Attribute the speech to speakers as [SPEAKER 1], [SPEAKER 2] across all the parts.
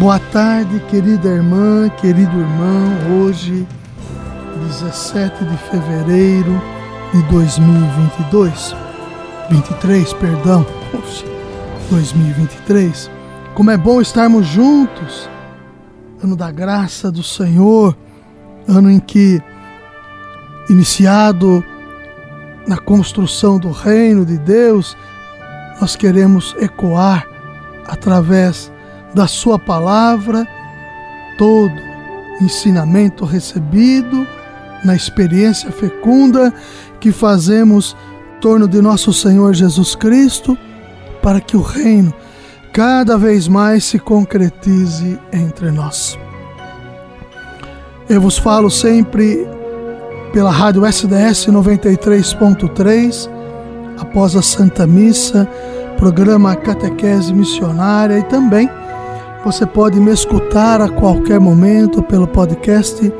[SPEAKER 1] Boa tarde, querida irmã, querido irmão. Hoje, 17 de fevereiro de 2022. 23, perdão. 2023. Como é bom estarmos juntos. Ano da graça do Senhor. Ano em que, iniciado na construção do reino de Deus, nós queremos ecoar através da Sua palavra todo ensinamento recebido na experiência fecunda que fazemos em torno de nosso Senhor Jesus Cristo, para que o reino cada vez mais se concretize entre nós. Eu vos falo sempre pela rádio SDS 93.3, após a Santa Missa, programa Catequese Missionária e também você pode me escutar a qualquer momento pelo podcast,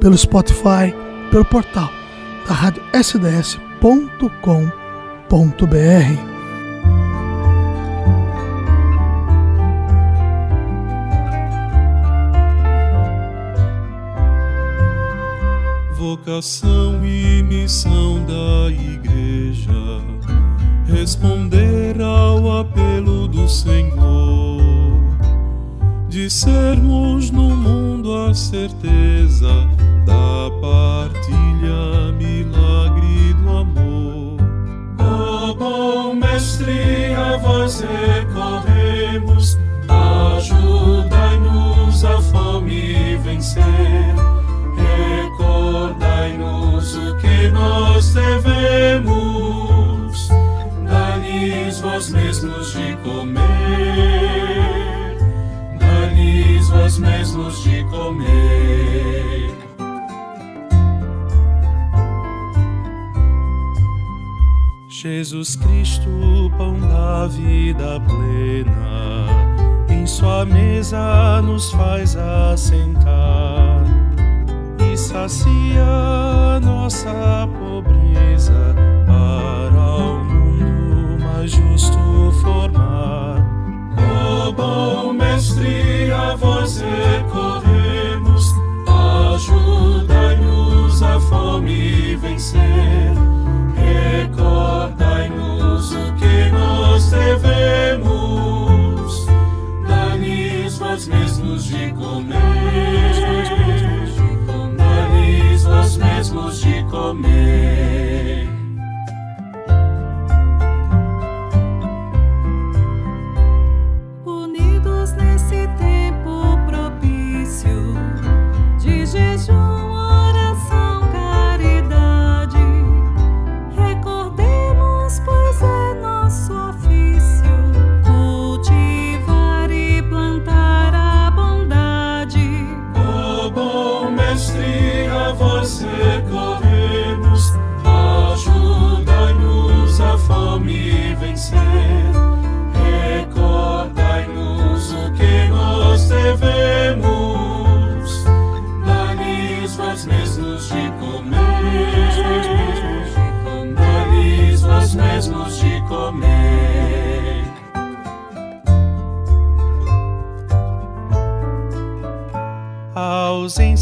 [SPEAKER 1] pelo Spotify, pelo portal da rádio sds.com.br.
[SPEAKER 2] Vocação e missão da Igreja responder ao apelo do Senhor sermos no mundo a certeza da partilha, milagre do amor. Ó oh, bom mestre, a vós recorremos, ajudai-nos a fome vencer. Recordai-nos o que nós devemos, dai-lhes vós mesmos de comer mesmos de comer. Jesus Cristo, pão da vida plena, em Sua mesa nos faz assentar e sacia nossa pobreza para o mundo mais justo formar. Bom mestre, a vós recorremos, ajudai-nos a fome vencer. Recordai-nos o que nós devemos, dai-lhes vós mesmos de comer. Dai-lhes vós mesmos de comer.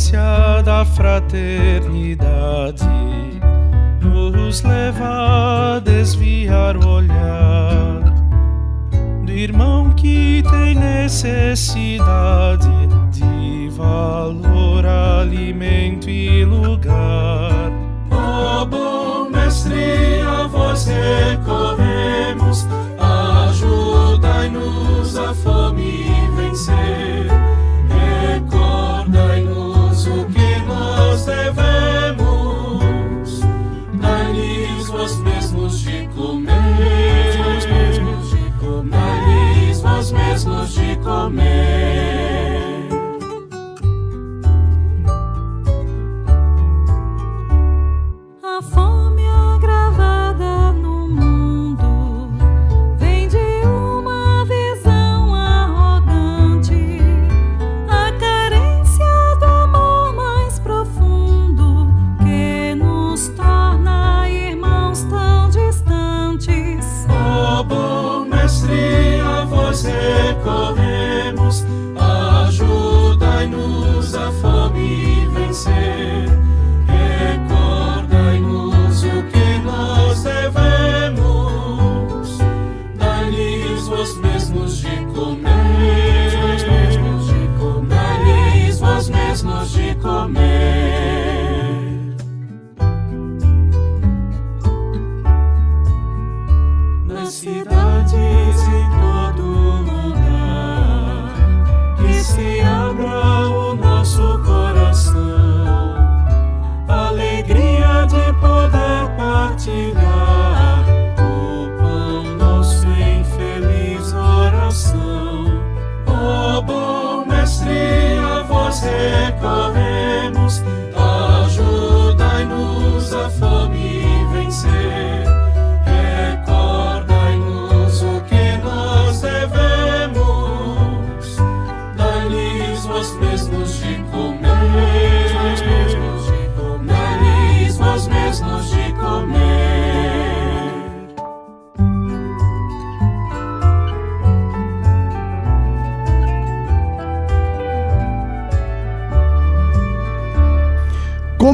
[SPEAKER 3] Ausência da fraternidade nos leva a desviar o olhar do irmão que tem necessidade de valor, alimento e lugar.
[SPEAKER 2] Ó oh, bom mestre, a vós recorremos,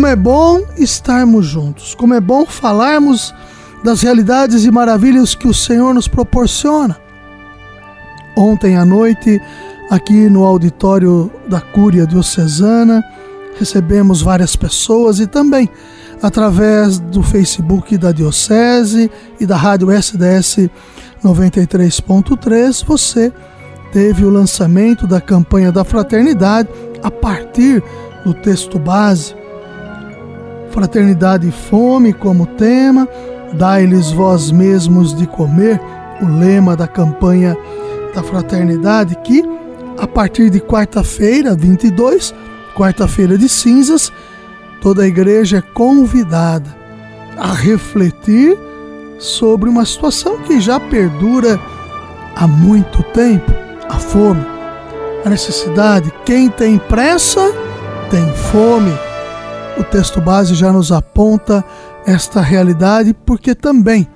[SPEAKER 1] Como é bom estarmos juntos, como é bom falarmos das realidades e maravilhas que o Senhor nos proporciona. Ontem à noite, aqui no auditório da Cúria Diocesana, recebemos várias pessoas e também através do Facebook da Diocese e da Rádio SDS 93.3, você teve o lançamento da campanha da fraternidade a partir do texto base Fraternidade e fome como tema, dai-lhes vós mesmos de comer, o lema da campanha da fraternidade, que a partir de quarta-feira, 22, quarta-feira de cinzas, toda a igreja é convidada a refletir sobre uma situação que já perdura há muito tempo: a fome, a necessidade. Quem tem pressa tem fome. O texto base já nos aponta esta realidade porque também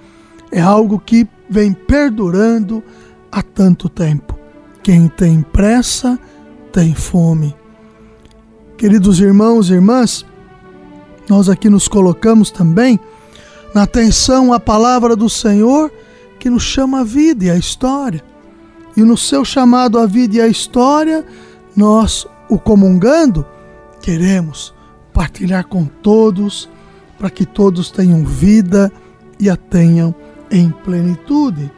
[SPEAKER 1] é algo que vem perdurando há tanto tempo. Quem tem pressa tem fome. Queridos irmãos e irmãs, nós aqui nos colocamos também na atenção à palavra do Senhor que nos chama a vida e a história. E no seu chamado à vida e à história, nós, o comungando, queremos partilhar com todos, para que todos tenham vida e a tenham em plenitude.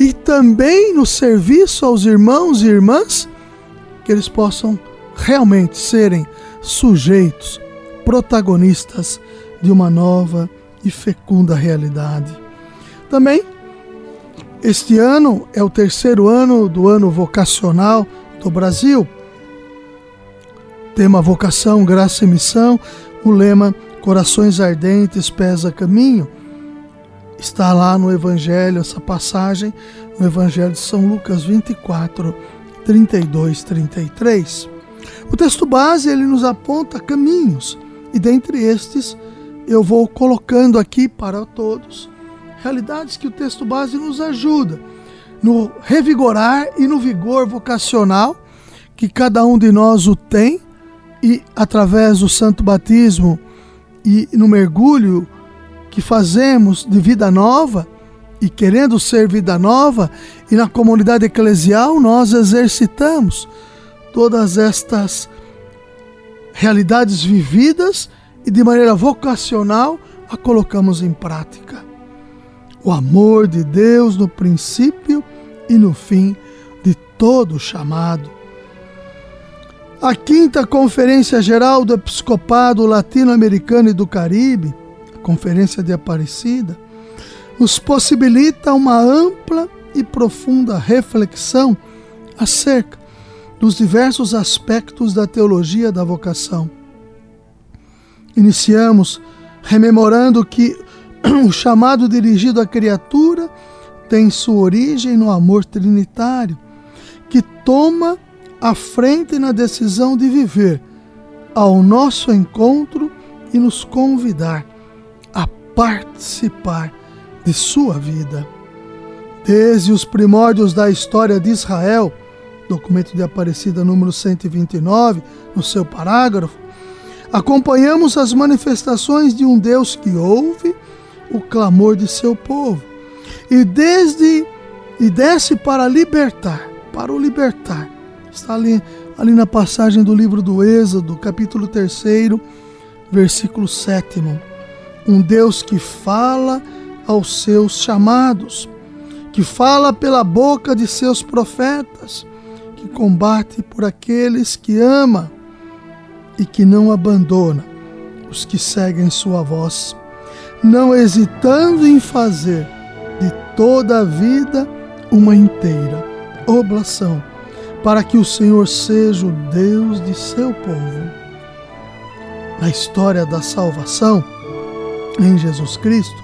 [SPEAKER 1] E também no serviço aos irmãos e irmãs, que eles possam realmente serem sujeitos, protagonistas de uma nova e fecunda realidade. Também, este ano é o terceiro ano do ano vocacional do Brasil tema vocação, graça e missão, o lema Corações Ardentes pesa caminho. Está lá no Evangelho, essa passagem, no Evangelho de São Lucas 24, 32, 33. O texto base ele nos aponta caminhos, e dentre estes eu vou colocando aqui para todos realidades que o texto base nos ajuda no revigorar e no vigor vocacional que cada um de nós o tem e através do santo batismo e no mergulho que fazemos de vida nova e querendo ser vida nova e na comunidade eclesial nós exercitamos todas estas realidades vividas e de maneira vocacional a colocamos em prática. O amor de Deus no princípio e no fim de todo chamado a quinta Conferência Geral do Episcopado Latino-Americano e do Caribe, a Conferência de Aparecida, nos possibilita uma ampla e profunda reflexão acerca dos diversos aspectos da teologia da vocação. Iniciamos rememorando que o chamado dirigido à criatura tem sua origem no amor trinitário, que toma à frente na decisão de viver ao nosso encontro e nos convidar a participar de sua vida. Desde os primórdios da história de Israel, documento de Aparecida número 129, no seu parágrafo, acompanhamos as manifestações de um Deus que ouve o clamor de seu povo e desde e desce para libertar, para o libertar Está ali, ali na passagem do livro do Êxodo, capítulo 3, versículo 7. Um Deus que fala aos seus chamados, que fala pela boca de seus profetas, que combate por aqueles que ama e que não abandona os que seguem sua voz, não hesitando em fazer de toda a vida uma inteira oblação para que o Senhor seja o Deus de seu povo. Na história da salvação, em Jesus Cristo,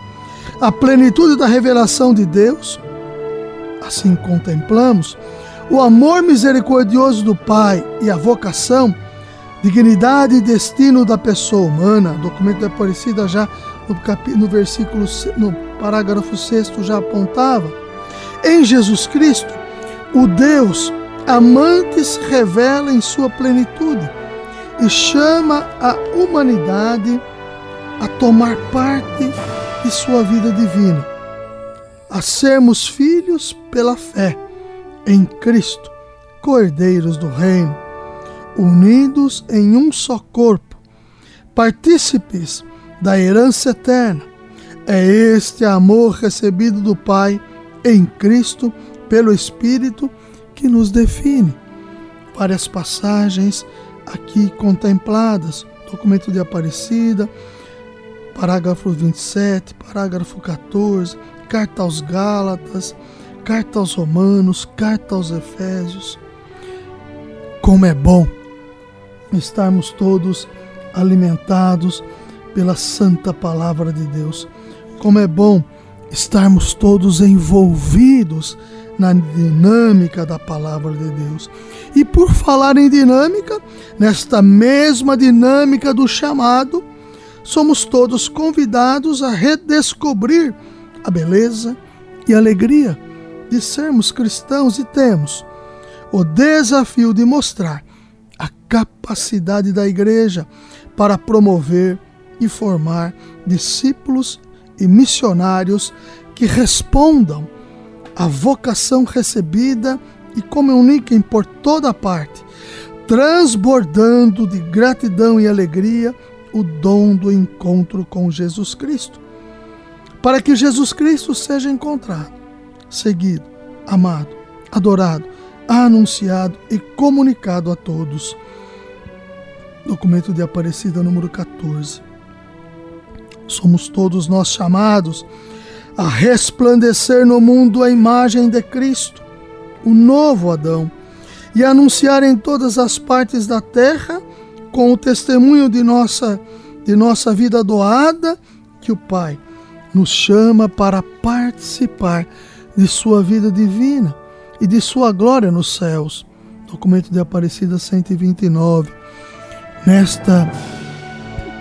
[SPEAKER 1] a plenitude da revelação de Deus, assim contemplamos, o amor misericordioso do Pai e a vocação, dignidade e destino da pessoa humana, documento de Aparecida já no, no versículo, no parágrafo 6 já apontava, em Jesus Cristo, o Deus amante se revela em sua plenitude e chama a humanidade a tomar parte de sua vida divina, a sermos filhos pela fé em Cristo, cordeiros do Reino, unidos em um só corpo, partícipes da herança eterna. É este amor recebido do Pai em Cristo pelo Espírito que nos define. Várias passagens aqui contempladas, documento de Aparecida, parágrafo 27, parágrafo 14, carta aos Gálatas, carta aos Romanos, carta aos Efésios. Como é bom estarmos todos alimentados pela santa palavra de Deus. Como é bom estarmos todos envolvidos na dinâmica da palavra de Deus. E por falar em dinâmica, nesta mesma dinâmica do chamado, somos todos convidados a redescobrir a beleza e alegria de sermos cristãos e temos o desafio de mostrar a capacidade da igreja para promover e formar discípulos e missionários que respondam à vocação recebida e comuniquem por toda parte, transbordando de gratidão e alegria o dom do encontro com Jesus Cristo, para que Jesus Cristo seja encontrado, seguido, amado, adorado, anunciado e comunicado a todos. Documento de Aparecida número 14. Somos todos nós chamados a resplandecer no mundo a imagem de Cristo, o novo Adão, e anunciar em todas as partes da terra, com o testemunho de nossa, de nossa vida doada, que o Pai nos chama para participar de sua vida divina e de sua glória nos céus. Documento de Aparecida 129. Nesta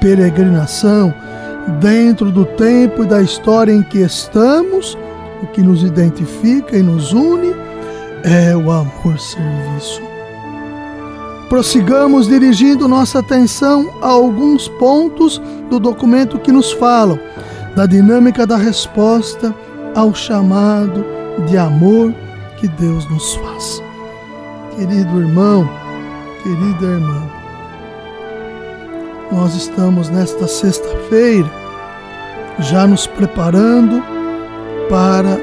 [SPEAKER 1] peregrinação, dentro do tempo e da história em que estamos, o que nos identifica e nos une é o amor-serviço. Prossigamos dirigindo nossa atenção a alguns pontos do documento que nos falam da dinâmica da resposta ao chamado de amor que Deus nos faz. Querido irmão, querida irmã, nós estamos nesta sexta-feira já nos preparando para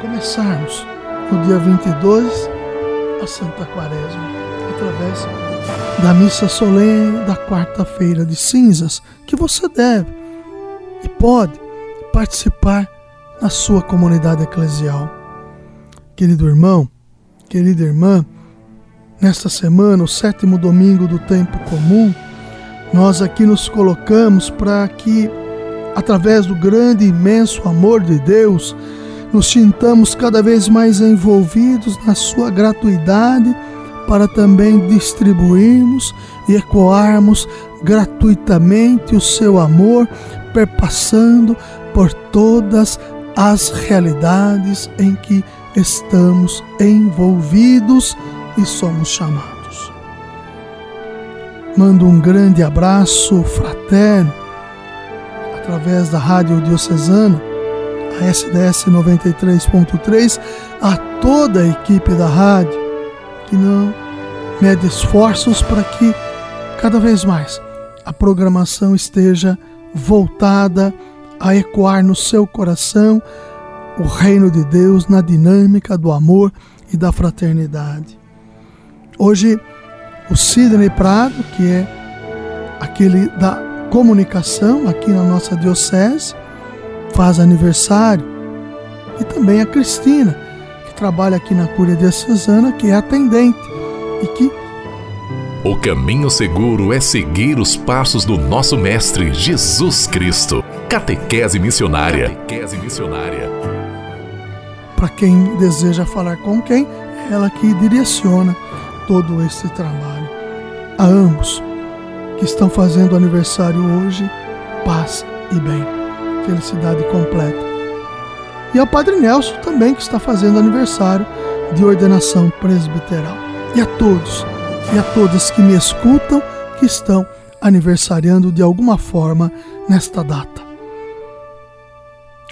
[SPEAKER 1] começarmos no dia 22 a Santa Quaresma, através da missa solene da quarta-feira de cinzas, que você deve e pode participar na sua comunidade eclesial. Querido irmão, querida irmã, Nesta semana, o sétimo domingo do tempo comum, nós aqui nos colocamos para que, através do grande e imenso amor de Deus, nos sintamos cada vez mais envolvidos na sua gratuidade para também distribuirmos e ecoarmos gratuitamente o seu amor, perpassando por todas as realidades em que estamos envolvidos e somos chamados. Mando um grande abraço fraterno através da Rádio Diocesana, a SDS 93.3, a toda a equipe da rádio que não mede esforços para que cada vez mais a programação esteja voltada a ecoar no seu coração o reino de Deus na dinâmica do amor e da fraternidade. Hoje, o Sidney Prado, que é aquele da comunicação aqui na nossa diocese, faz aniversário. E também a Cristina, que trabalha aqui na Cúria Diocesana, que é atendente e que
[SPEAKER 4] o caminho seguro é seguir os passos do nosso Mestre Jesus Cristo. Catequese Missionária. Catequese Missionária.
[SPEAKER 1] Para quem deseja falar com quem, é ela que direciona todo esse trabalho. A ambos que estão fazendo aniversário hoje, paz e bem, felicidade completa. E ao Padre Nelson também, que está fazendo aniversário de ordenação presbiteral. E a todos e a todas que me escutam que estão aniversariando de alguma forma nesta data.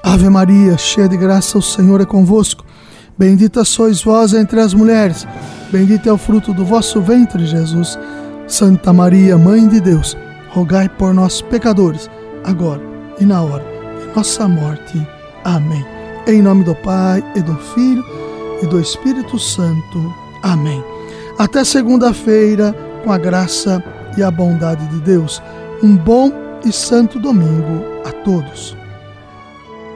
[SPEAKER 1] Ave Maria, cheia de graça, o Senhor é convosco. Bendita sois vós entre as mulheres, bendito é o fruto do vosso ventre, Jesus. Santa Maria, Mãe de Deus, rogai por nós, pecadores, agora e na hora de nossa morte. Amém. Em nome do Pai, e do Filho, e do Espírito Santo. Amém. Até segunda-feira, com a graça e a bondade de Deus. Um bom e santo domingo a todos.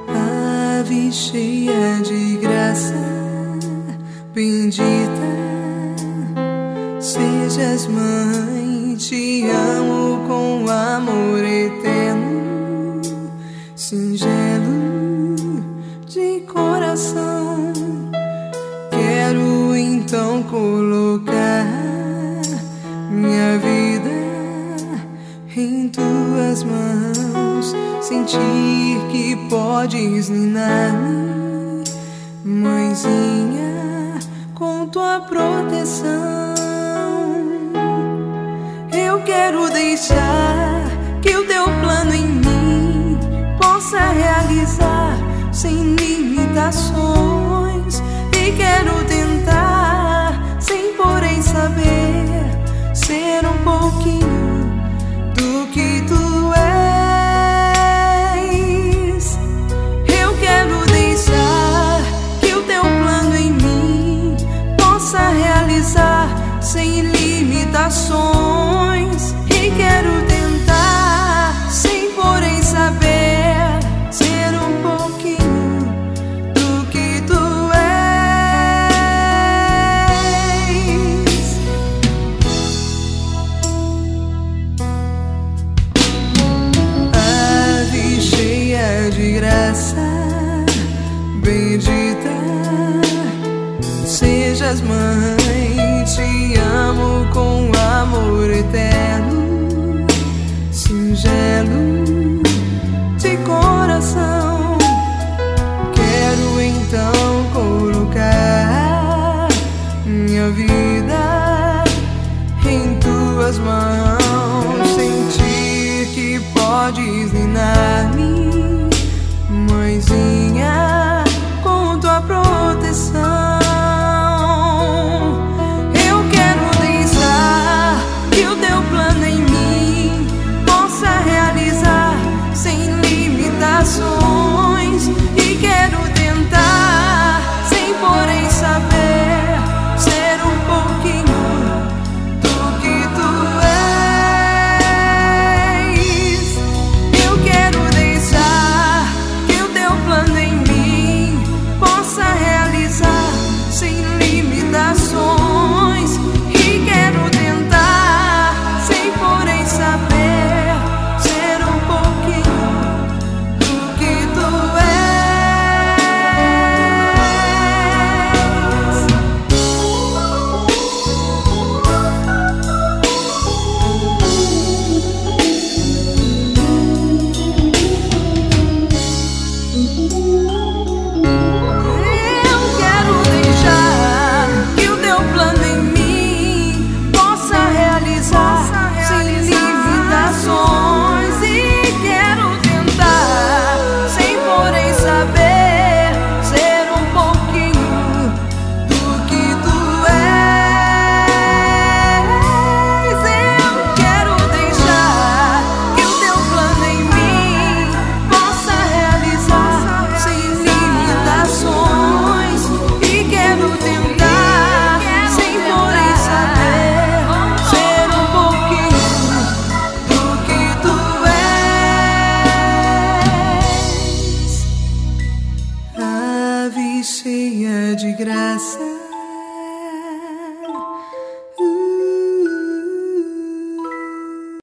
[SPEAKER 5] Ave cheia de graça, bendita sejas mãe, te amo com amor eterno, singelo de coração. Quero então colocar minha vida em tuas mãos, sentir que podes ninar-me, mãezinha, com tua proteção. Eu quero deixar que o teu plano em mim possa realizar sem limitações. E quero tentar sem porém saber ser um pouquinho